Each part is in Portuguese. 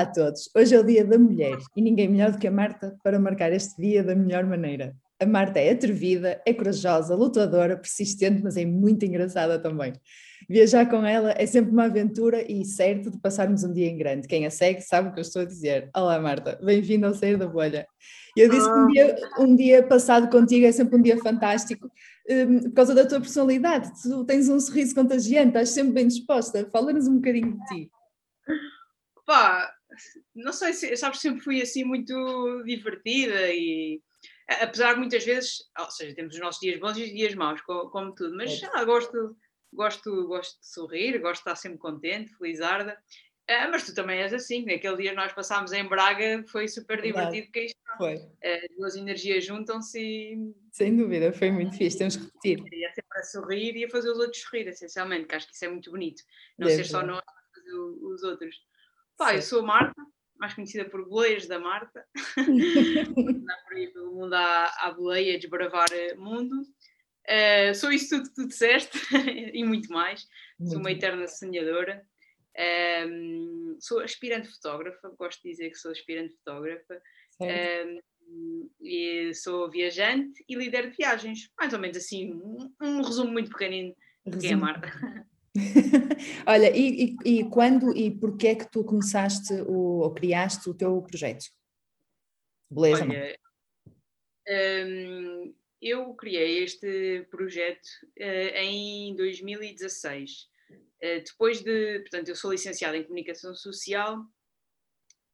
Olá a todos. Hoje é o Dia da Mulher e ninguém melhor do que a Marta para marcar este dia da melhor maneira. A Marta é atrevida, é corajosa, lutadora, persistente, mas é muito engraçada também. Viajar com ela é sempre uma aventura e certo de passarmos um dia em grande. Quem a segue sabe o que eu estou a dizer. Olá, Marta, bem-vinda ao Sair da Bolha. Eu disse que um dia, um dia passado contigo é sempre um dia fantástico um, por causa da tua personalidade. Tu tens um sorriso contagiante, estás sempre bem disposta. Fala-nos um bocadinho de ti pá, não sei se, sabes, sempre fui assim muito divertida e apesar de muitas vezes, ou seja, temos os nossos dias bons e os dias maus, como, como tudo, mas é. gosto, gosto, gosto de sorrir, gosto de estar sempre contente, felizarda. Ah, mas tu também és assim, naquele dia nós passámos em Braga, foi super divertido, porque isto, foi. Uh, duas energias juntam-se e... Sem dúvida, foi muito fixe, temos que repetir. E é sempre a sorrir e a fazer os outros sorrir, essencialmente, que acho que isso é muito bonito. Não é ser só nós, mas fazer os outros. Pá, eu sou a Marta, mais conhecida por Boleias da Marta. Andar por aí pelo mundo à, à boleia, desbravar mundo. Uh, sou isso tudo que tu disseste e muito mais. Muito sou uma eterna sonhadora. Um, ehm, sou aspirante fotógrafa, gosto de dizer que sou aspirante fotógrafa. Um, ehm, e sou viajante e líder de viagens. Mais ou menos assim, um, um resumo muito pequenino de quem é a Marta. Olha, e, e, e, quando e porquê é que tu começaste o, ou criaste o teu projeto? Beleza? Olha, hum, eu criei este projeto uh, em 2016. Uh, eh, depois de, portanto, eu sou licenciada em Comunicação Social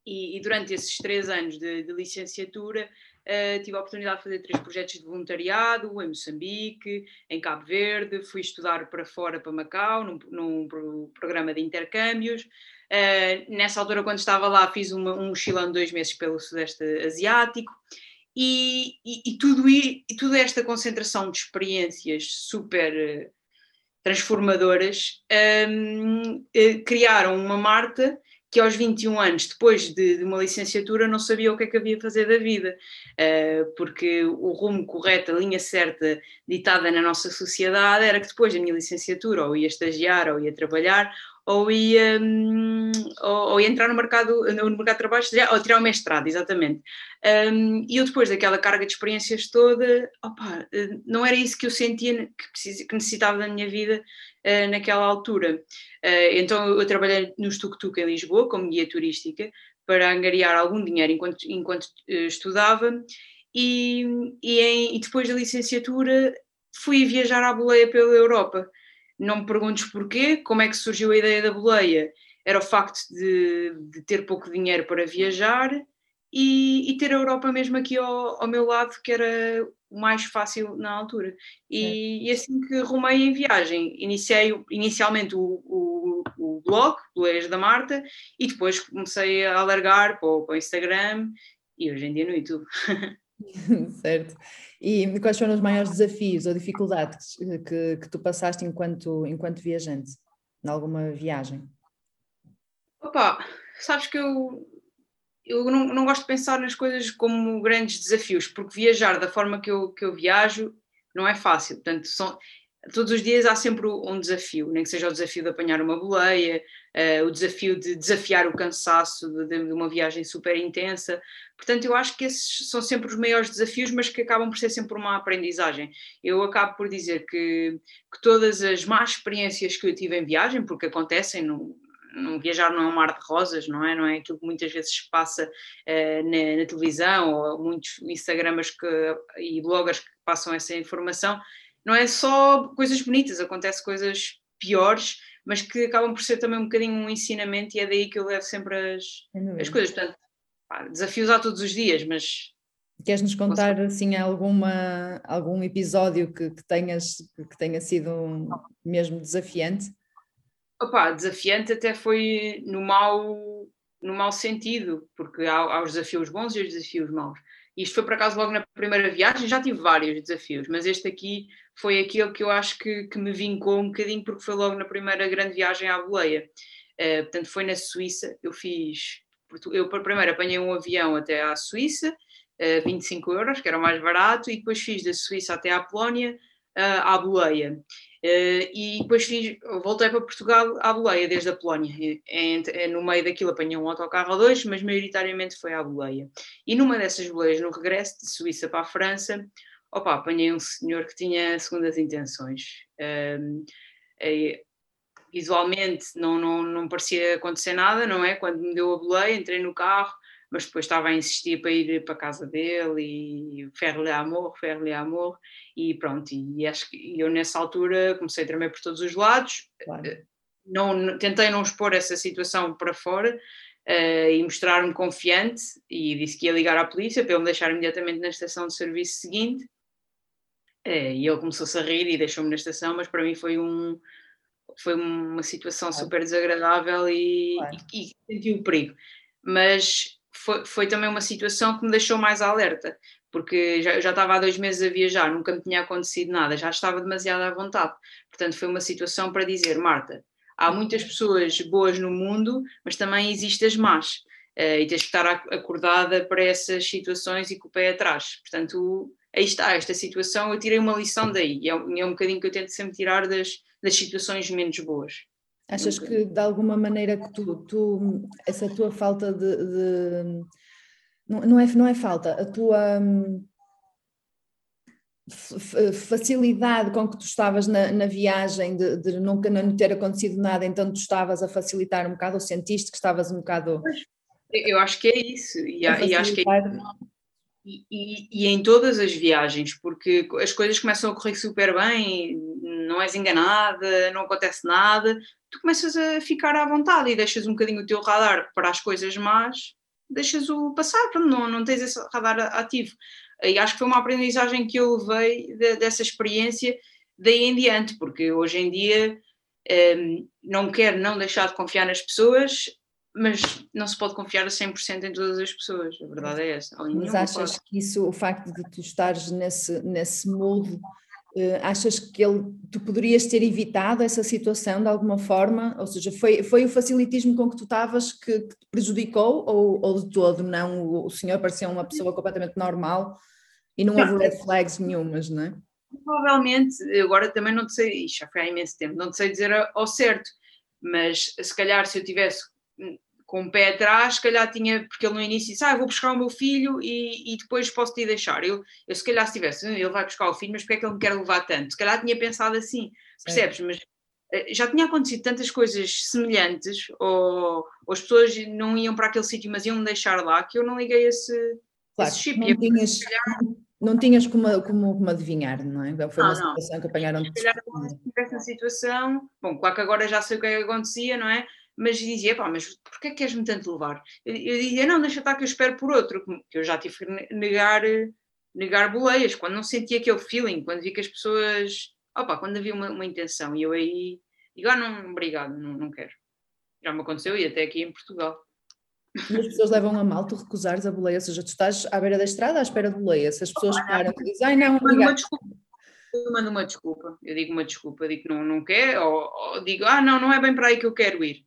e, e durante esses três anos de, de licenciatura Uh, tive a oportunidade de fazer três projetos de voluntariado em Moçambique, em Cabo Verde, fui estudar para fora, para Macau, num, num programa de intercâmbios. Uh, nessa altura, quando estava lá, fiz uma, um mochilão de dois meses pelo Sudeste Asiático. E, e, e, tudo, e toda esta concentração de experiências super uh, transformadoras um, criaram uma Marta que aos 21 anos, depois de, de, uma licenciatura, não sabia o que é que havia a fazer da vida, uh, porque o rumo correto, a linha certa ditada na nossa sociedade era que depois da minha licenciatura ou ia estagiar ou ia trabalhar ou ia, um, ou, ou, ia entrar no mercado, no mercado de trabalho ou tirar o mestrado, exatamente. Um, e eu depois daquela carga de experiências toda, opa, não era isso que eu sentia que, precis, que necessitava da minha vida uh, naquela altura. Uh, então eu trabalhei no Tuk-Tuk em Lisboa como guia turística para angariar algum dinheiro enquanto, enquanto uh, estudava e, e, em, e depois da licenciatura fui viajar à boleia pela Europa não me perguntes porquê, como é que surgiu a ideia da boleia. Era o facto de, de ter pouco dinheiro para viajar e, e, ter a Europa mesmo aqui ao, ao, meu lado, que era o mais fácil na altura. E, é. e assim que rumei em viagem, iniciei inicialmente o, o, o blog, Boleias da Marta, e depois comecei a alargar para o, para o Instagram e hoje em dia no YouTube. certo. E quais foram os maiores desafios ou dificuldades que, que tu passaste enquanto, enquanto viajante, em alguma viagem? Opa, sabes que eu, eu não, não gosto de pensar nas coisas como grandes desafios, porque viajar da forma que eu, que eu viajo não é fácil. Portanto, são, todos os dias há sempre um desafio, nem que seja o desafio de apanhar uma boleia, uh, o desafio de desafiar o cansaço de, de, uma viagem super intensa. Portanto, eu acho que esses são sempre os maiores desafios, mas que acabam por ser sempre uma aprendizagem. Eu acabo por dizer que, que todas as más experiências que eu tive em viagem, porque acontecem, no, não viajar não é um mar de rosas, não é? Não é aquilo que muitas vezes se passa uh, na, na, televisão ou muitos Instagramers que, e bloggers que passam essa informação não é só coisas bonitas, acontece coisas piores, mas que acabam por ser também um bocadinho um ensinamento e é daí que eu levo sempre as, as coisas. Portanto, pá, desafios há todos os dias, mas. Queres-nos contar assim alguma, algum episódio que, que, tenhas, que tenha sido um, mesmo desafiante? Opa, desafiante até foi no mau, no mau sentido, porque há, há os desafios bons e os desafios maus. Isto foi por acaso logo na primeira viagem, já tive vários desafios, mas este aqui foi aquele que eu acho que, que me vincou um bocadinho, porque foi logo na primeira grande viagem à boleia. Uh, portanto, foi na Suíça, eu fiz. Eu primeiro apanhei um avião até à Suíça, uh, eh, 25 euros, que era o mais barato, e depois fiz da Suíça até à Polónia, à boleia. e depois fiz, voltei para Portugal à boleia, desde a Polónia. no meio daquilo apanhei um autocarro ou dois, mas maioritariamente foi à boleia. E numa dessas boleias, no regresso de Suíça para a França, opa, apanhei um senhor que tinha segundas intenções. Um, é, visualmente não, não, não parecia acontecer nada, não é? Quando me deu a boleia, entrei no carro, mas depois estava a insistir para ir para a casa dele e faire-lhe amor, faire-lhe amor, e pronto, e acho que eu nessa altura comecei a tremer por todos os lados, claro. Eh, não, tentei não expor essa situação para fora, uh, e mostrar-me confiante, e disse que ia ligar à polícia para ele me deixar imediatamente na estação de serviço seguinte, e ele começou-se a rir e deixou-me na estação, mas para mim foi um foi uma situação claro. super desagradável e, claro. e, e senti o perigo. Mas foi, foi também uma situação que me deixou mais alerta, porque já, eu já estava há dois meses a viajar, nunca me tinha acontecido nada, já estava demasiado à vontade. Portanto, foi uma situação para dizer, Marta, há muitas pessoas boas no mundo, mas também existem as más. Uh, e tens que estar acordada para essas situações e com o pé atrás. Portanto, aí está, esta situação, eu tirei uma lição daí, e é, é um bocadinho que eu tento sempre tirar das, das situações menos boas. Achas que de alguma maneira que tu, tu essa tua falta de, de, não, é, não é falta, a tua hum, facilidade com que tu estavas na, na viagem de, de, nunca não ter acontecido nada, então tu estavas a facilitar um bocado, ou sentiste que estavas um bocado. Eu acho que é isso, e, e acho que é e, e, e, em todas as viagens, porque as coisas começam a correr super bem, não és enganada, não acontece nada, tu começas a ficar à vontade e deixas um bocadinho o teu radar para as coisas más, deixas-o passar, não, não tens esse radar ativo. E acho que foi uma aprendizagem que eu levei de, dessa experiência daí em diante, porque hoje em dia um, não quero não deixar de confiar nas pessoas, mas não se pode confiar a 100% em todas as pessoas, a verdade é essa. Mas achas que isso, o facto de tu estares nesse, nesse molde, uh, achas que ele, tu poderias ter evitado essa situação de alguma forma? Ou seja, foi, foi o facilitismo com que tu estavas que, que, te prejudicou ou, ou de todo não? O, o senhor parecia uma pessoa completamente normal e não houve red flags nenhumas, não é? Provavelmente, agora também não te sei, já foi há imenso tempo, não te sei dizer ao certo, mas se calhar se eu tivesse com o pé atrás, se calhar tinha, porque ele no início disse, ah, vou buscar o meu filho e, e depois posso te deixar. Eu, eu se calhar se tivesse, ele vai buscar o filho, mas porque é que ele me quer levar tanto? Se calhar tinha pensado assim, percebes? Mas eh, já tinha acontecido tantas coisas semelhantes, ou, ou as pessoas não iam para aquele sítio, mas iam me deixar lá, que eu não liguei esse, claro, esse chip. Não tinhas, calhar... não tinhas como, como, como adivinhar, não é? Foi uma não, situação que apanharam Se calhar se tivesse a situação, bom, claro que agora já sei o que é que acontecia, não é? Mas dizia, pá, mas porquê queres-me tanto levar? Eu, eu, dizia, não, deixa estar que eu espero por outro, que eu já tive que negar, negar boleias, quando não sentia aquele feeling, quando vi que as pessoas, opá, quando havia uma, uma intenção, e eu aí digo, ah, não, obrigado, não, não quero. Já me aconteceu e até aqui em Portugal. E as pessoas levam a mal tu recusares a boleia, ou seja, tu estás à beira da estrada à espera de boleia, se as pessoas param e dizem, ai não, obrigado. Eu mando uma desculpa, eu digo uma desculpa, eu digo que não, não quer, ou, ou digo, ah, não, não é bem para aí que eu quero ir.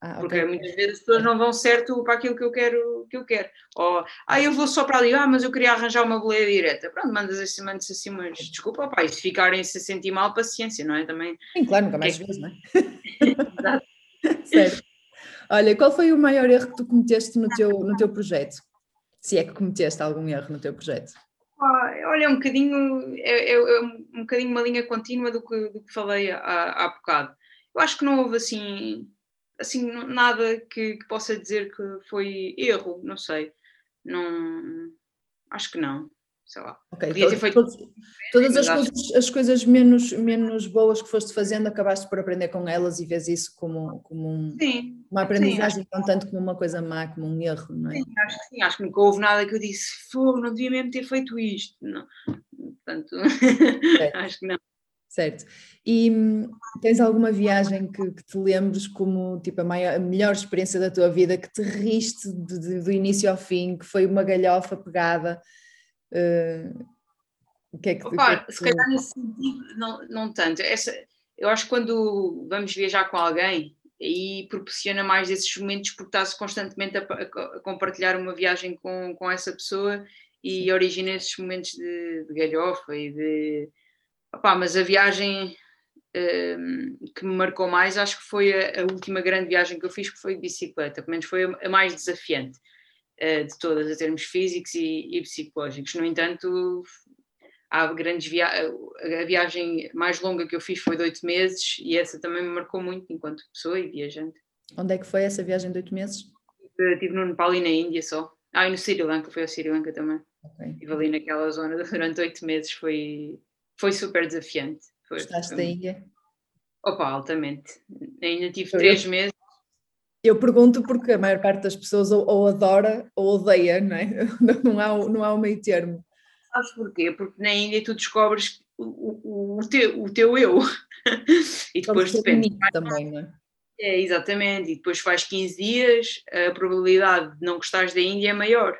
Ah, porque okay. muitas vezes as pessoas não vão certo para aquilo que eu quero. Que eu quero. Ou, ah, eu vou só para ali, ah, mas eu queria arranjar uma boleia direta. Pronto, mandas assim, mandas assim, mas desculpa, pá, e se ficarem -se sentir mal, paciência, não é? Também. Sim, claro, nunca mais é... vezes, não é? Exato. certo. Olha, qual foi o maior erro que tu cometeste no teu, no teu projeto? Se é que cometeste algum erro no teu projeto? Olha, é um bocadinho, é, é, é, um bocadinho uma linha contínua do que, do que falei há, há bocado. Eu acho que não houve assim assim, nada que, que, possa dizer que foi erro, não sei. Não, acho que não. Sei lá. Okay, Podia ter feito. Todos, todas as coisas, as coisas menos, menos boas que foste fazendo, acabaste por aprender com elas e vês isso como, como um, sim, uma aprendizagem, sim, não tanto como uma coisa má, como um erro, não é? Sim, acho que sim, acho que nunca houve nada que eu disse, fogo, não devia mesmo ter feito isto. Não. Portanto, acho que não. Certo. E hum, tens alguma viagem que, que, te lembres como tipo a, maior, a melhor experiência da tua vida, que te riste de, de, do início ao fim, que foi uma galhofa pegada? Uh, o que é que, Opa, que, é que se calhar nesse sentido, não, não tanto. Essa, eu acho que quando vamos viajar com alguém, aí proporciona mais esses momentos porque estás constantemente a, a, a compartilhar uma viagem com, com essa pessoa e origina esses momentos de, de galhofa e de Opa, mas a viagem um, que me marcou mais, acho que foi a, a, última grande viagem que eu fiz, que foi de bicicleta, pelo menos foi a, a mais desafiante uh, de todas, em termos físicos e, e, psicológicos. No entanto, há grandes via a viagem mais longa que eu fiz foi de oito meses e essa também me marcou muito enquanto pessoa e viajante. Onde é que foi essa viagem de oito meses? Estive no Nepal e na Índia só. Ah, e no Sri Lanka, foi ao Sri Lanka também. Okay. Estive ali naquela zona durante oito meses, foi, foi super desafiante. Foi, Gostaste da Índia? Opa, altamente. Ainda tive eu, três meses. Eu pergunto porque a maior parte das pessoas ou, ou adora ou odeia, não é? Não há, não há um meio termo. Sabes porquê? Porque na Índia tu descobres o, o, o, teu, o teu eu. e depois depende. Também, não é? É, exatamente. E depois faz 15 dias, a probabilidade de não gostares da Índia é maior.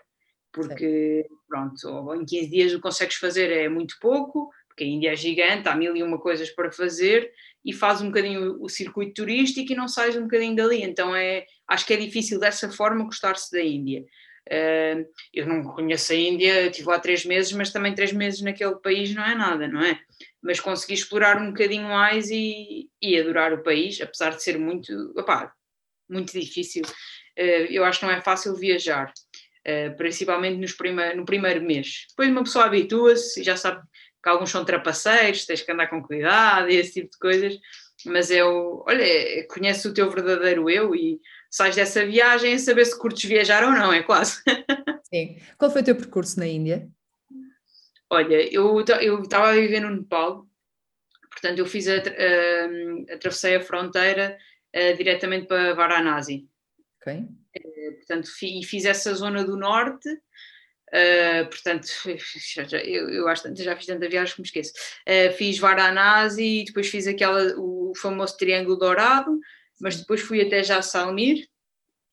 Porque, Sim. pronto, em 15 dias o que consegues fazer é muito pouco, porque a Índia é gigante, há mil e uma coisas para fazer, e faz um bocadinho o, circuito turístico e não sais um bocadinho dali. Então é, acho que é difícil dessa forma gostar-se da Índia. Eu não conheço a Índia, estive lá três meses, mas também três meses naquele país não é nada, não é? Mas consegui explorar um bocadinho mais e, e adorar o país, apesar de ser muito, opá, muito difícil. Uh, eu acho que não é fácil viajar, uh, principalmente nos prima, no primeiro mês. Depois uma pessoa habitua-se e já sabe que alguns são trapaceiros, tens que andar com cuidado e esse tipo de coisas, mas é o, olha, é, conhece o teu verdadeiro eu e sais dessa viagem a saber se curtes viajar ou não, é quase. Sim. Qual foi o teu percurso na Índia? Olha, eu estava a viver no Nepal, portanto eu fiz a, a atravessei a fronteira a, diretamente para Varanasi. Ok. Uh, portanto, e fiz essa zona do norte, Uh, portanto, já, eu, eu acho que já fiz tanta viagem que me esqueço. Uh, fiz Varanasi e depois fiz aquela, o famoso Triângulo Dourado, mas depois fui até Jassalmir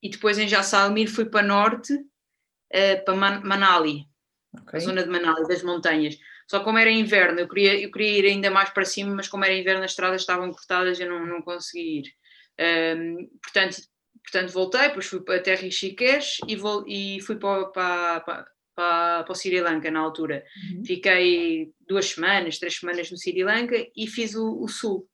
e depois em Jassalmir fui para norte, uh, para Man Manali, okay. a zona de Manali, das montanhas. Só como era inverno, eu queria, eu queria ir ainda mais para cima, mas como era inverno as estradas estavam cortadas, eu não, não consegui ir. Um, portanto, portanto, voltei, depois fui até Rishikesh e, vou, e fui para, para, para para, para o Sri Lanka na altura. Uhum. Fiquei duas semanas, três semanas no Sri Lanka e fiz o, o sul.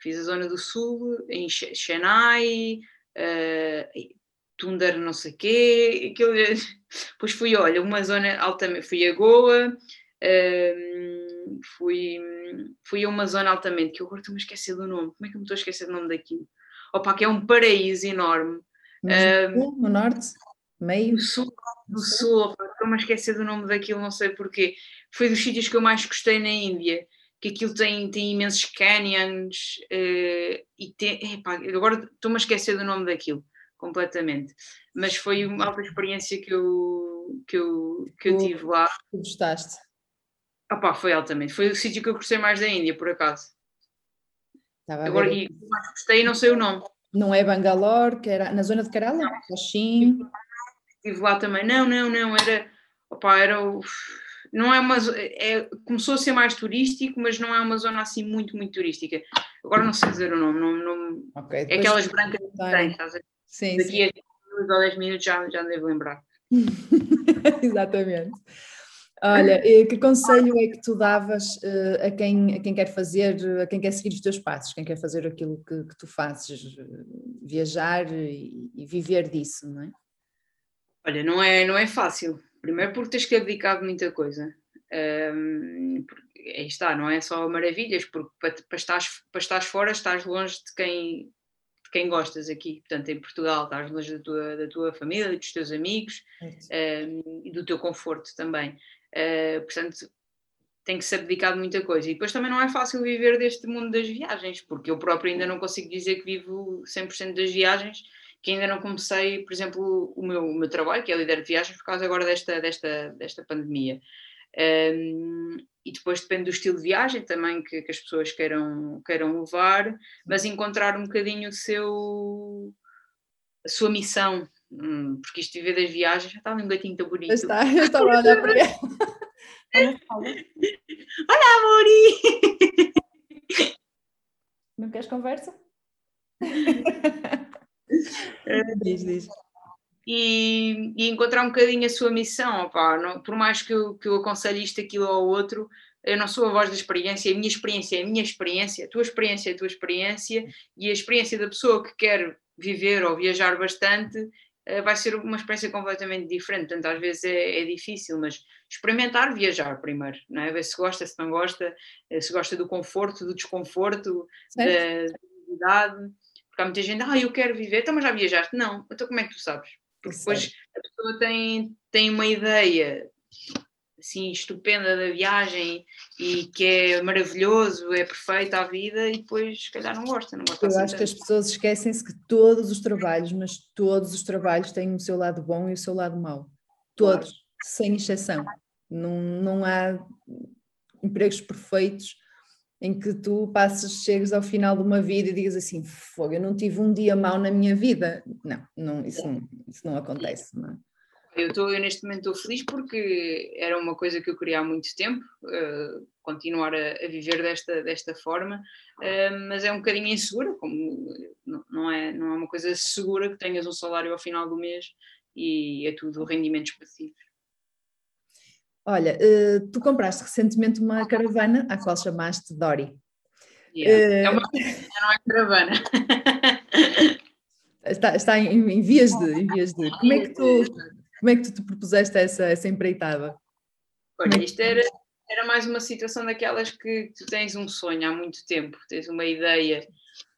Fiz a zona do sul, em Chennai, uh, Tundar não sei quê, aquilo, depois fui, olha, uma zona altamente, fui a Goa, uh, fui, fui a uma zona altamente, que eu agora estou-me a esquecer do nome, como é que eu me estou a esquecer do nome daquilo? Opa, que é um paraíso enorme. No, uh, no norte? Meio? No sul, do Sul, estou-me a esquecer do nome daquilo, não sei porquê. Foi dos sítios que eu mais gostei na Índia, que aquilo tem, tem imensos canyons uh, e tem, epá, agora estou-me a esquecer do nome daquilo completamente. Mas foi uma alta experiência que eu, que eu, que eu tive lá. Tu gostaste? Opa, foi altamente. Foi o sítio que eu gostei mais da Índia, por acaso. Agora, e mais gostei não sei o nome. Não é Bangalore, que era na zona de Kerala? Sim estive lá também. Não, não, não, era. Opa, era o, não é uma. É, começou a ser mais turístico, mas não é uma zona assim muito, muito turística. Agora não sei dizer o nome. Não, não, okay, é aquelas brancas que tem, estás a Sim, Daqui sim. a 2 ou 10 minutos já, já devo lembrar. Exatamente. Olha, que conselho é que tu davas uh, a, quem, a quem quer fazer, a quem quer seguir os teus passos, quem quer fazer aquilo que, que tu fazes, viajar e, e, viver disso, não é? Olha, não é, não é fácil. Primeiro porque tens que abdicar de muita coisa. Um, aí está, não é só maravilhas, porque para, para, estás, para estás fora estás longe de quem, de quem gostas aqui. Portanto, em Portugal estás longe da tua, da tua família, dos teus amigos um, e do teu conforto também. Uh, portanto, tem que se abdicar de muita coisa. E depois também não é fácil viver deste mundo das viagens, porque eu próprio ainda não consigo dizer que vivo 100% das viagens, que ainda não comecei, por exemplo, o meu, o meu trabalho, que é líder de viagens, por causa agora desta, desta, desta pandemia. Um, e depois depende do estilo de viagem também que, que, as pessoas queiram, queiram levar, mas encontrar um bocadinho o seu, a sua missão, hum, porque isto de viver das viagens já está um gatinho tão bonito. Está, eu estava a olhar para ele. Olá, Amori! Não queres conversa? diz, diz. E, e, encontrar um bocadinho a sua missão, opá, não, por mais que eu, que eu aconselhe isto, aquilo ou outro, eu não sou a voz da experiência, a minha experiência é a minha experiência, a tua experiência é a tua experiência, e a experiência da pessoa que quer viver ou viajar bastante eh, vai ser uma experiência completamente diferente. Portanto, às vezes é, é, difícil, mas experimentar viajar primeiro, não é? ver se gosta, se não gosta, eh, se gosta do conforto, do desconforto, certo. da idade. Porque há muita gente, ah, eu quero viver, então mas já viajaste? Não, então como é que tu sabes? Porque depois a pessoa tem, tem uma ideia assim estupenda da viagem e que é maravilhoso, é perfeita a vida e depois se calhar não gosta, não gosta Eu assim acho que as pessoas esquecem-se que todos os trabalhos, mas todos os trabalhos têm o seu lado bom e o seu lado mau. Todos, claro. sem exceção. Não, não há empregos perfeitos em que tu passas, chegas ao final de uma vida e digas assim, fogo, eu não tive um dia mau na minha vida. Não, não, isso, não, isso não acontece. Não é? Eu, tô, eu neste momento estou feliz porque era uma coisa que eu queria há muito tempo, uh, continuar a, a, viver desta, desta forma, uh, mas é um bocadinho insegura, como não, não, é, não é uma coisa segura que tenhas um salário ao final do mês e é tudo rendimentos passivos. Olha, uh, tu compraste recentemente uma caravana à qual chamaste Dori. Yeah. é uma não é caravana. está, está em, em, vias de, em vias de. Como é que tu como é que tu te propuseste essa, essa empreitada? Olha, isto era, era mais uma situação daquelas que tu tens um sonho há muito tempo, tens uma ideia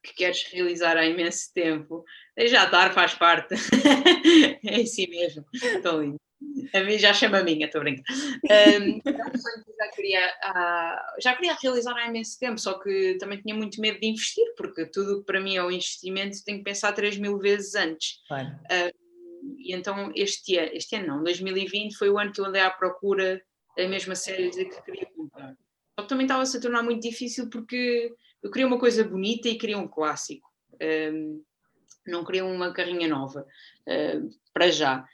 que queres realizar há imenso tempo. Já estar faz parte. é assim mesmo. Estou lindo. A mim já chama a minha, estou brincando. Um, um já queria, uh, já queria realizar há imenso tempo, só que também tinha muito medo de investir, porque tudo que para mim é um investimento tenho que pensar 3 mil vezes antes. Claro. E então este ano, este ano não, 2020 foi o ano que eu andei à procura da mesma série de que queria comprar. Só que também estava-se a tornar muito difícil porque eu queria uma coisa bonita e queria um clássico. Um, não queria uma carrinha nova, uh, para já.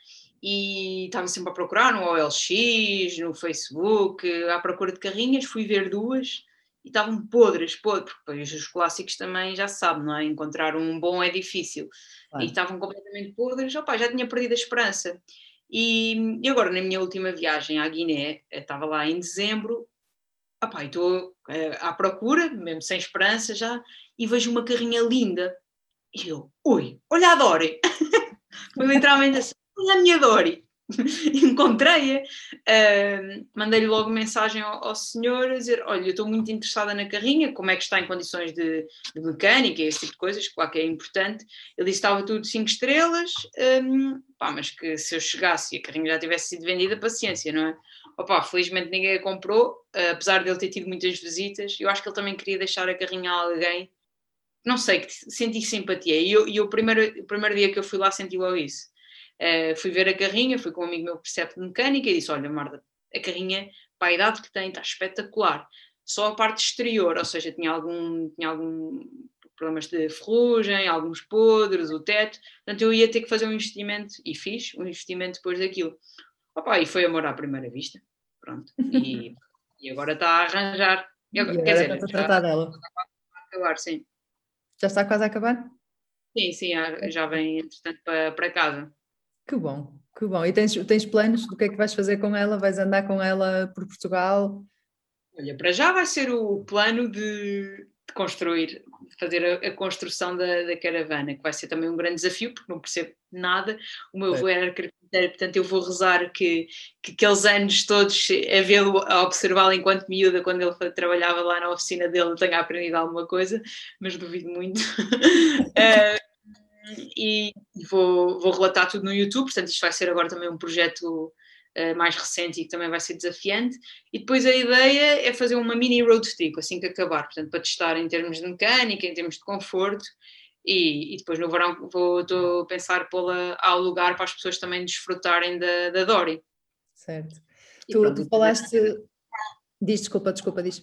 E estava sempre a procurar no OLX, no Facebook, à procura de carrinhas, fui ver duas e estavam podres, podres, porque os clássicos também já se sabe, não é? Encontrar um bom é difícil. E estavam completamente podres, opa, já tinha perdido a esperança. E, e, agora, na minha última viagem à Guiné, estava lá em dezembro, opa, estou uh, à procura, mesmo sem esperança já, e vejo uma carrinha linda. E eu, ui, olha a Dory! Foi literalmente assim, olha a minha Dory! encontrei-a, uh, mandei-lhe logo mensagem ao, ao, senhor a dizer: Olha, eu estou muito interessada na carrinha, como é que está em condições de, de mecânica e esse tipo de coisas, claro que é importante. Ele disse estava tudo 5 estrelas, um, pá, mas que se eu chegasse e a carrinha já tivesse sido vendida, paciência, não é? Opa, felizmente ninguém a comprou, uh, apesar de ele ter tido muitas visitas. Eu acho que ele também queria deixar a carrinha a alguém. Não sei, que senti simpatia. E eu, eu o, primeiro, o primeiro dia que eu fui lá senti logo isso Uh, fui ver a carrinha, fui com um amigo meu que percebe de mecânica e disse: Olha, Marta, a carrinha, para a idade que tem, está espetacular. Só a parte exterior, ou seja, tinha algum, tinha algum problemas de ferrugem, alguns podres, o teto, portanto eu ia ter que fazer um investimento, e fiz um investimento depois daquilo. Opa, e foi amor à primeira vista, pronto, e, e agora está a arranjar. E agora, e agora quer dizer, está a tratar dela. acabar, sim. Já está quase a acabar? Sim, sim, já vem, entretanto, para, para casa. Que bom, que bom. E tens, tens planos do que é que vais fazer com ela? Vais andar com ela por Portugal? Olha, para já vai ser o plano de, de construir, fazer a, a construção da, da, caravana, que vai ser também um grande desafio, porque não percebo nada. O meu avô era arquiteto, portanto eu vou rezar que, que aqueles anos todos a vê-lo, a observá-lo enquanto miúda, quando ele trabalhava lá na oficina dele, tenha aprendido alguma coisa, mas duvido muito. uh, e vou, vou relatar tudo no YouTube, portanto isto vai ser agora também um projeto uh, mais recente e que também vai ser desafiante. E depois a ideia é fazer uma mini road trip assim que acabar, portanto para testar em termos de mecânica, em termos de conforto. E, e depois no verão vou estou a pensar pô-la ao lugar para as pessoas também desfrutarem da, da Dory. Certo. tu, tu falaste. Diz, desculpa, desculpa, diz.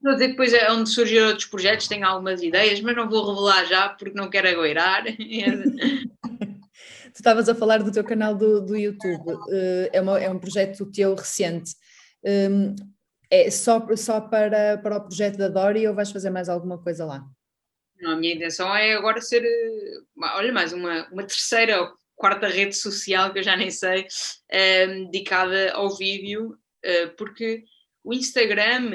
Vou dizer que depois é onde surgiram outros projetos, tenho algumas ideias, mas não vou revelar já porque não quero agoirar. tu estavas a falar do teu canal do, do YouTube, uh, é, uma, é um projeto teu recente. Um, é só, só para, para o projeto da Dori ou vais fazer mais alguma coisa lá? Não, a minha intenção é agora ser, eh, olha, mais uma, uma terceira ou quarta rede social que eu já nem sei, um, dedicada ao vídeo, uh, porque o Instagram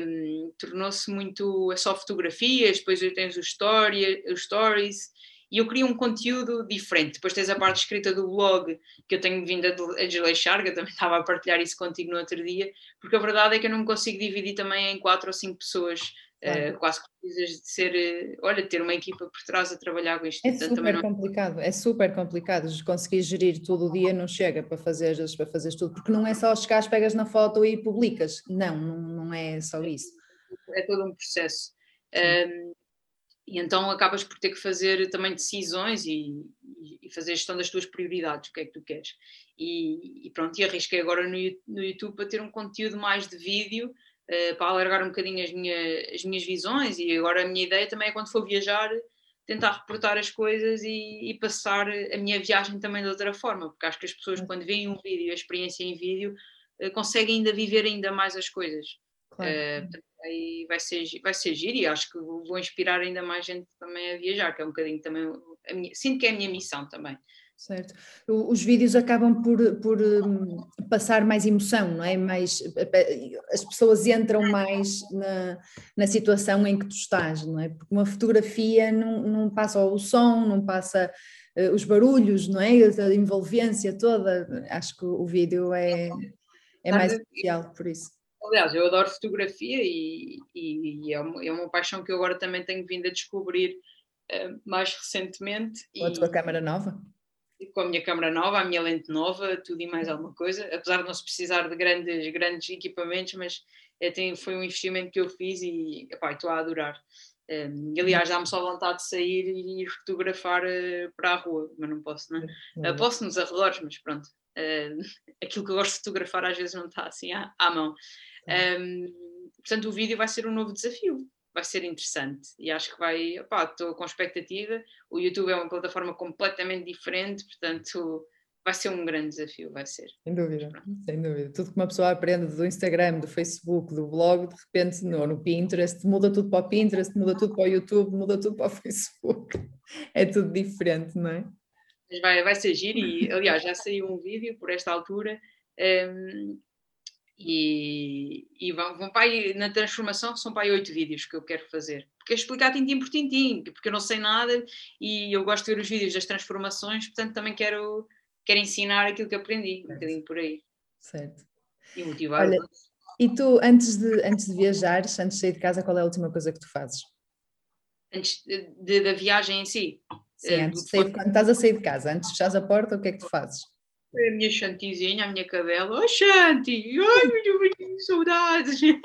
um, tornou-se muito é só fotografias, depois tens os, story, os stories, e eu queria um conteúdo diferente. Depois tens a parte escrita do blog, que eu tenho vindo a desleixar, que eu também estava a partilhar isso contigo no outro dia, porque a verdade é que eu não me consigo dividir também em quatro ou cinco pessoas Uh, quase que precisas de ser, uh, olha, ter uma equipa por trás a trabalhar com isto. É Portanto, super não... complicado, é super complicado. Conseguir gerir todo o dia não chega para fazer para fazeres tudo, porque não é só chegar, pegas na foto e publicas. Não, não, não é só isso. É todo um processo. Um, e então acabas por ter que fazer também decisões e, e, fazer gestão das tuas prioridades, o que é que tu queres. E, e pronto, e arrisquei agora no, no YouTube para ter um conteúdo mais de vídeo uh, para alargar um bocadinho as, minha, as minhas visões e agora a minha ideia também é quando for viajar tentar reportar as coisas e, e, passar a minha viagem também de outra forma, porque acho que as pessoas quando veem um vídeo, a experiência em vídeo, uh, conseguem ainda viver ainda mais as coisas. Claro. Uh, aí vai ser, vai ser giro e acho que vou inspirar ainda mais gente também a viajar, que é um bocadinho também, minha, sinto que é a minha missão também. Certo. Os vídeos acabam por, por um, passar mais emoção, não é? Mais, as pessoas entram mais na, na situação em que tu estás, não é? Porque uma fotografia não, não passa o som, não passa uh, os barulhos, não é? A envolvência toda. Acho que o vídeo é, é mais especial por isso. Aliás, eu adoro fotografia e, e, e é, uma, é, uma, paixão que eu agora também tenho vindo a descobrir uh, mais recentemente. Com a tua câmera nova? Com a minha câmera nova, a minha lente nova, tudo e mais alguma coisa, apesar de não se precisar de grandes, grandes equipamentos, mas é, tem, foi um investimento que eu fiz e epá, estou a adorar. Um, aliás, dá-me só vontade de sair e ir fotografar uh, para a rua, mas não posso, não é? Uh, posso nos arredores, mas pronto. Uh, aquilo que eu gosto de fotografar às vezes não está assim à, à mão. Um, portanto, o vídeo vai ser um novo desafio vai ser interessante e acho que vai, estou com expectativa. O YouTube é uma plataforma completamente diferente, portanto vai ser um grande desafio, vai ser. Sem dúvida, sem dúvida. Tudo que uma pessoa aprende do Instagram, do Facebook, do blog, de repente no, no Pinterest, muda tudo para o Pinterest, muda tudo para o YouTube, muda tudo para o Facebook. É tudo diferente, não é? Mas vai, vai ser giro e, aliás, já saiu um vídeo por esta altura um, e, e vão, vão para aí, na transformação são para aí oito vídeos que eu quero fazer. Porque é explicar tintim por tintim, porque eu não sei nada e eu gosto de ver os vídeos das transformações, portanto também quero, quero ensinar aquilo que aprendi, um bocadinho por aí. Certo. E motivar. Olha, e tu, antes de, antes de viajares, antes de sair de casa, qual é a última coisa que tu fazes? Antes de, de, da viagem em si? Sim, uh, antes de sair, quando estás a sair de casa, antes de fechares a porta, o que é que tu fazes? A minha Shantizinha, a minha cadela, oh Shanti, ai meu beijinho, saudades. é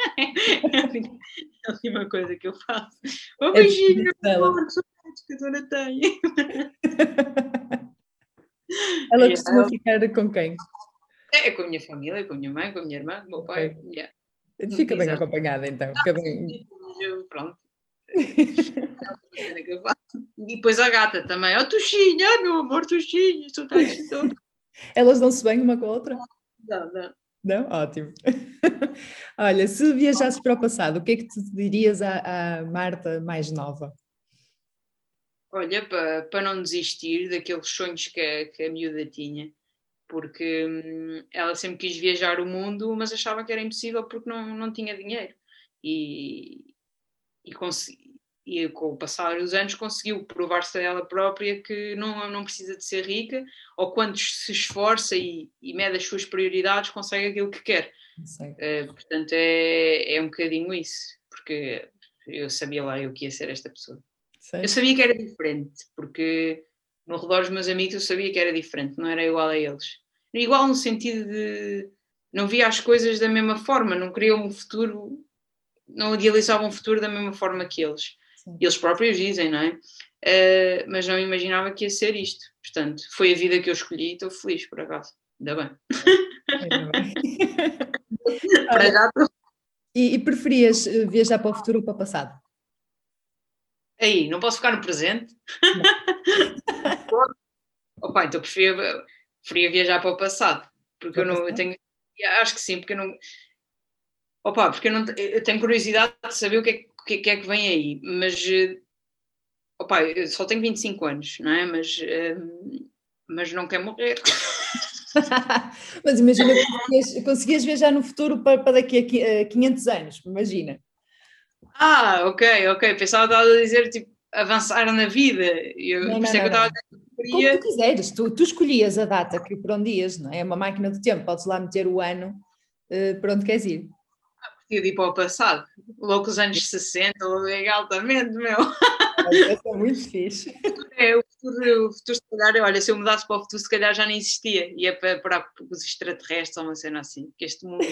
a última coisa que eu faço. Oh beijinho, meu amor, que saudades que a dona tem. Ela costuma ficar com quem? É, com a minha família, com a minha mãe, com a minha irmã, com o meu pai. Okay. Yeah. Fica bem Exato. acompanhada então. Fica bem... Pronto. e depois a gata também, oh Tuxinha, meu amor, Tuxinha, saudades de. Elas dão-se bem uma com a outra? Não, não. Não? Ótimo. Olha, se viajasses para o passado, o que é que tu dirias à, à Marta mais nova? Olha, para, para não desistir daqueles sonhos que a, que a miúda tinha, porque hum, ela sempre quis viajar o mundo, mas achava que era impossível porque não, não tinha dinheiro. E, e, e com o passar dos anos conseguiu provar-se a ela própria que não, não precisa de ser rica, ou quando se esforça e, e mede as suas prioridades, consegue aquilo que quer. Uh, portanto, é, é um bocadinho isso, porque eu sabia lá eu que ia ser esta pessoa. Eu sabia que era diferente, porque no redor dos meus amigos eu sabia que era diferente, não era igual a eles. Igual no sentido de não via as coisas da mesma forma, não queria um futuro, não idealizava um futuro da mesma forma que eles. Sim. Eles próprios dizem, não é? Uh, mas não imaginava que ia ser isto. Portanto, foi a vida que eu escolhi e estou feliz, por acaso. Ainda bem. Ainda bem. para já e, e preferias eh, viajar para o futuro ou para o passado? Aí, não posso ficar no presente? Opa, então preferia, preferia viajar para o passado. Porque eu não eu tenho. Acho que sim, porque eu não. Opa, porque eu, não, eu tenho curiosidade de saber o que é, o que, é que vem aí, mas eh, opa, eu só tenho 25 anos, não é? Mas, uh, mas não quero morrer. Mas imagina que conseguias, conseguias viajar no futuro para, para daqui a 500 anos, imagina. Ah, ok, ok. Pensava que estava a dizer tipo avançar na vida. Eu, não, não, não, que eu estava a dizer Como tu quiseres, tu, tu escolhias a data que para onde ias, não é? É uma máquina do tempo, podes lá meter o ano uh, para onde queres ir. Podia ir para o passado, logo os anos 60, altamente, meu. Essa é muito fixe. É, o futuro, o futuro, se calhar, olha, se eu mudasse para o futuro, se calhar já nem existia. Ia para, para os extraterrestres ou uma cena assim, que este mundo,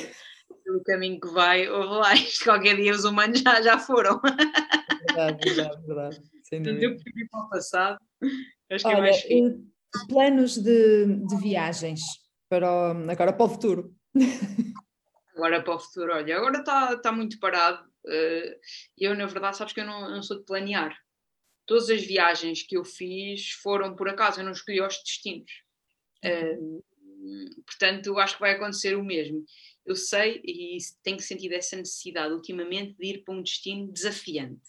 pelo caminho que vai, ou lá, qualquer dia os humanos já, já foram. Verdade, verdade, verdade. Sem dúvida. Eu prefiro ir para o passado. Acho que olha, é mais fixe. Planos de, de viagens para o, agora para o futuro. Agora para o futuro, olha, agora está tá muito parado. Eh, eu, na verdade, sabes que eu não, não sou de planear todas as viagens que eu fiz foram por acaso, eu não escolhi os destinos. Uh, portanto, acho que vai acontecer o mesmo. Eu sei e tenho sentido essa necessidade ultimamente de ir para um destino desafiante,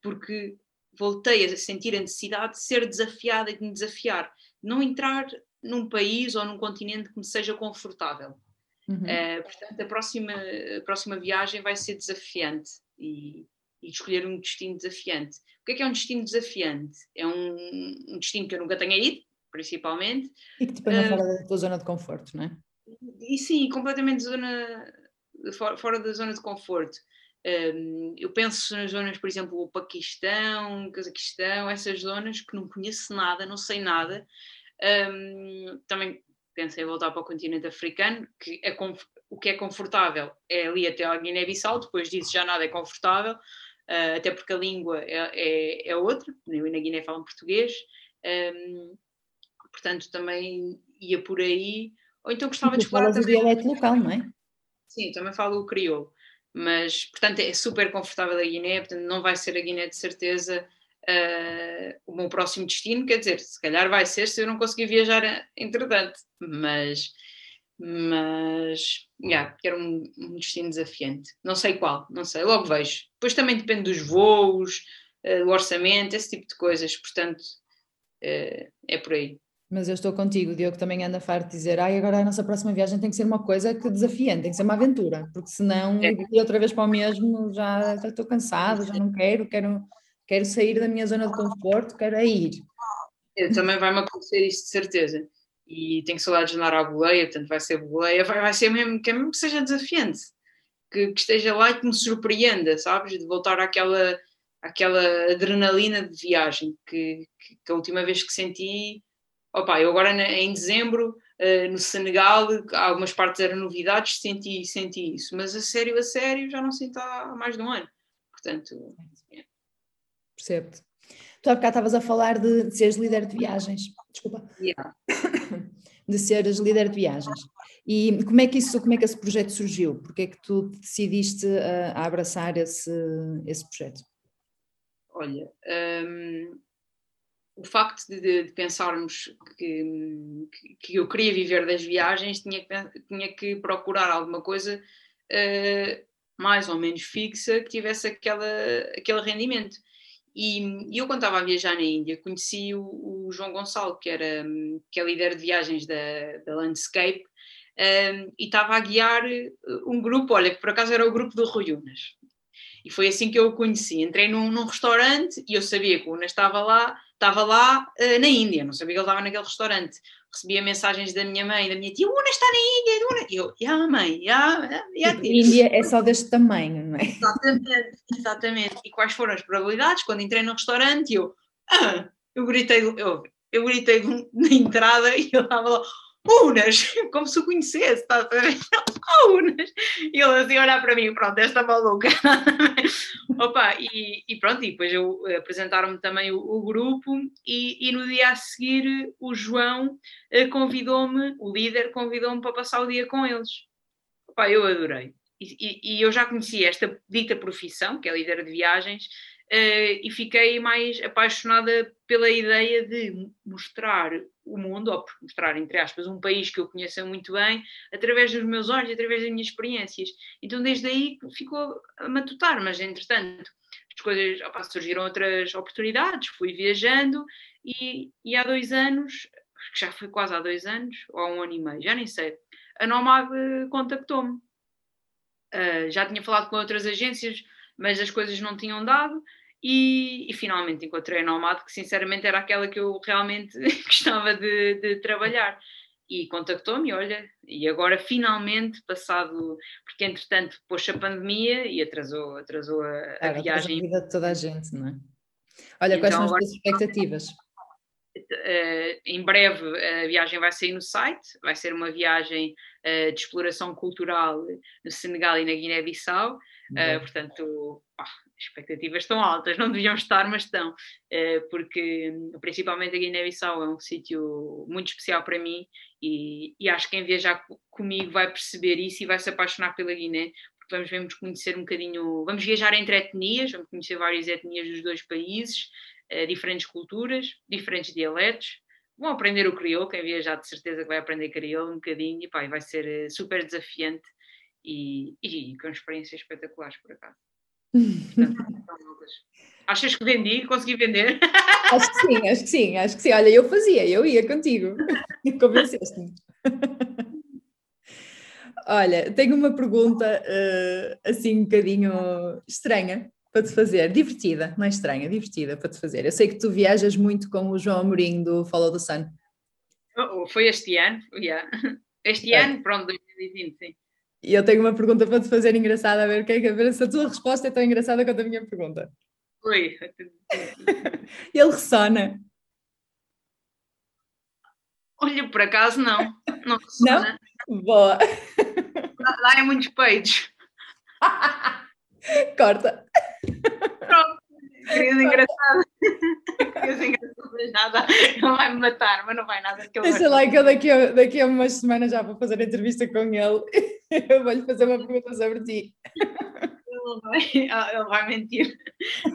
porque voltei a sentir a necessidade de ser desafiada e de me desafiar, não entrar num país ou num continente que me seja confortável. Uhum. Uh, portanto, a próxima, a próxima viagem vai ser desafiante e, e escolher um destino desafiante. O que é que é um destino desafiante? É um, um destino que eu nunca tenha ido, principalmente. E que te ponha uh, fora da tua zona de conforto, não é? E sim, completamente zona, fora, fora da zona de conforto. Um, eu penso nas zonas, por exemplo, o Paquistão, Cazaquistão, essas zonas que não conheço nada, não sei nada. Um, também pensei em voltar para o continente africano, que é o que é confortável é ali até a Guiné-Bissau, depois disso já nada é confortável uh, até porque a língua é, é, é outra, eu e na Guiné falam português, um, portanto também ia por aí, ou então gostava de explorar também... o dialeto local, não é? Sim, também falo o crioulo, mas portanto é super confortável a Guiné, portanto não vai ser a Guiné de certeza uh, o meu próximo destino, quer dizer, se calhar vai ser se eu não conseguir viajar entretanto, mas mas yeah, era um, um, destino desafiante. Não sei qual, não sei, logo vejo. Depois também depende dos voos, uh, do orçamento, esse tipo de coisas, portanto uh, é por aí. Mas eu estou contigo, o Diogo também anda farto de dizer ai, agora a nossa próxima viagem tem que ser uma coisa que desafiante, tem que ser uma aventura, porque senão é. ir outra vez para o mesmo, já, já estou cansado, já não quero, quero, quero sair da minha zona de conforto, quero é ir. Também vai-me acontecer isso de certeza e tenho saudades de andar à boleia, portanto vai ser boleia, vai, vai ser mesmo que, mesmo que seja desafiante, que, que, esteja lá e que me surpreenda, sabes? De voltar àquela, àquela adrenalina de viagem que, que, que a última vez que senti, opa, eu agora em dezembro uh, no Senegal, algumas partes eram novidades, senti, senti isso, mas a sério, a sério, já não sinto há mais de um ano, portanto... Percebo-te. Tu há bocado estavas a falar de, de seres líder de viagens. Desculpa. Yeah. De seres líder de viagens. E como é que isso, como é que esse projeto surgiu? Porque é que tu decidiste a, a abraçar esse, esse projeto? Olha, um, o facto de, de pensarmos que, que, eu queria viver das viagens, tinha que, tinha que procurar alguma coisa uh, mais ou menos fixa que tivesse aquela, aquele rendimento. E, e eu, quando estava a viajar na Índia, conheci o, o, João Gonçalo, que, era, que é líder de viagens da, da Landscape, um, e estava a guiar uh, um grupo, olha, que por acaso era o grupo do Rui Unas. E foi assim que eu o conheci. Entrei num, num restaurante e eu sabia que o Unas estava lá, estava lá uh, na Índia, não sabia que ele estava naquele restaurante recebia mensagens da minha mãe, da minha tia, Una está na Índia, Una. E eu, já mãe, já, já tipo, Índia é só deste tamanho, não é? Exatamente, exatamente. E quais foram as probabilidades? Quando entrei no restaurante, eu, ah, eu gritei, eu, eu gritei na entrada e ele estava lá, Unas, como se o conhecesse, está a ver? Oh, Unas! E ele assim olhar para mim, pronto, esta maluca. Opa, e, e, pronto, e depois eu apresentaram-me também o, o grupo e, e, no dia a seguir o João eh, convidou-me, o líder convidou-me para passar o dia com eles. Opa, eu adorei. E, e, eu já conhecia esta dita profissão, que é líder de viagens, uh, e fiquei mais apaixonada pela ideia de mostrar o mundo, ou mostrar, entre aspas, um país que eu conheça muito bem, através dos meus olhos, através das minhas experiências. Então, desde aí ficou a matutar, mas entretanto, as coisas, opa, surgiram outras oportunidades, fui viajando e, e há dois anos que já foi quase há dois anos, ou há um ano e meio, já nem sei, a Nomad contactou-me. Uh, já tinha falado com outras agências, mas as coisas não tinham dado, e, e, finalmente encontrei a Nomad, que sinceramente era aquela que eu realmente gostava de, de trabalhar. E contactou-me, olha, e agora finalmente, passado, porque entretanto pôs a pandemia e atrasou, atrasou a, a viagem. A vida de toda a gente, não é? Olha, então, quais são as tuas expectativas? Uh, em breve a viagem vai sair no site, vai ser uma viagem uh, de exploração cultural no Senegal e na Guiné-Bissau, uh, portanto, expectativas estão altas, não deviam estar, mas estão, porque principalmente a Guiné-Bissau é um sítio muito especial para mim e, e, acho que quem viajar comigo vai perceber isso e vai se apaixonar pela Guiné, porque vamos, vamos conhecer um bocadinho, vamos viajar entre etnias, vamos conhecer várias etnias dos dois países, diferentes culturas, diferentes dialetos. Vão aprender o crioulo, quem viajar de certeza que vai aprender crioulo um bocadinho e, pá, vai ser uh, super desafiante e, e, com experiências espetaculares por acaso. Achas que vendi? Consegui vender? Acho que sim, acho que sim, acho que sim. Olha, eu fazia, eu ia contigo. Convenceste-me. Olha, tenho uma pergunta uh, assim um bocadinho estranha para te fazer, divertida, não é estranha, divertida para te fazer. Eu sei que tu viajas muito com o João Amorim do Follow the Sun. Oh, oh foi este ano, yeah. Este é. ano, pronto, 2020, sim. E eu tenho uma pergunta para te fazer engraçada, a ver, que é, a ver se a tua resposta é tão engraçada quanto a minha pergunta. Oi. Ele ressona. Olha, por acaso não. Não ressona. Não? Boa. Lá, lá é muitos peitos. Corta. Pronto. Querido engraçado. Querido engraçado, mas nada. Não vai me matar, mas não vai nada. Que Deixa lá que eu daqui a, daqui a umas semanas já vou fazer entrevista com ele. Eu vou-lhe fazer uma pergunta sobre ti. Ele vai, ele vai mentir.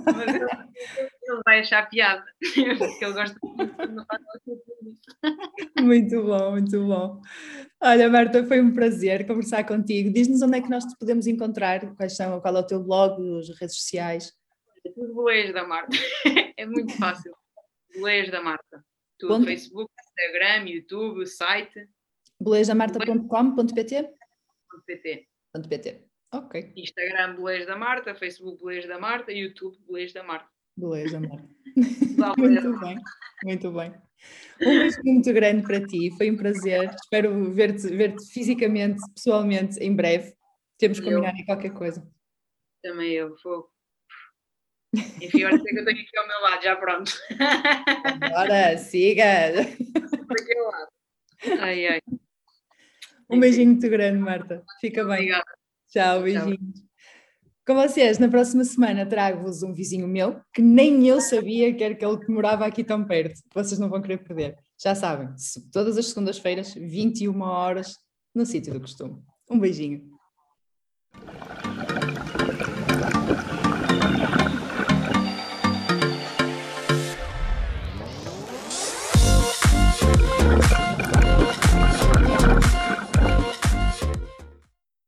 Mas ele, ele vai achar piada. Porque ele gosta muito Muito bom, muito bom. Olha, Marta, foi um prazer conversar contigo. Diz-nos onde é que nós te podemos encontrar, quais são, qual é o teu blog, as redes sociais. Tudo Boleias da Marta. É muito fácil. Boleias da Marta. Tudo, Ponto. Facebook, Instagram, YouTube, site. boleiasdamarta.com.pt .pt. .pt. Ok. Instagram Boleias da Marta, Facebook Boleias da Marta, YouTube Boleias da Marta. Da Marta. muito bem, muito bem. Um beijo muito grande para ti, foi um prazer. Espero ver-te ver fisicamente, pessoalmente, em breve. Temos que combinar em qualquer coisa. Também eu, vou. Enfim, olha que eu tenho aqui ao meu lado, já pronto. Bora, siga! Ai, ai. Um beijinho muito grande, Marta. Fica bem. Obrigada. Tchau, beijinhos. Tchau. Com vocês, na próxima semana trago-vos um vizinho meu que nem eu sabia que era que ele morava aqui tão perto. Vocês não vão querer perder. Já sabem, todas as segundas-feiras, 21 horas, no sítio do costume. Um beijinho.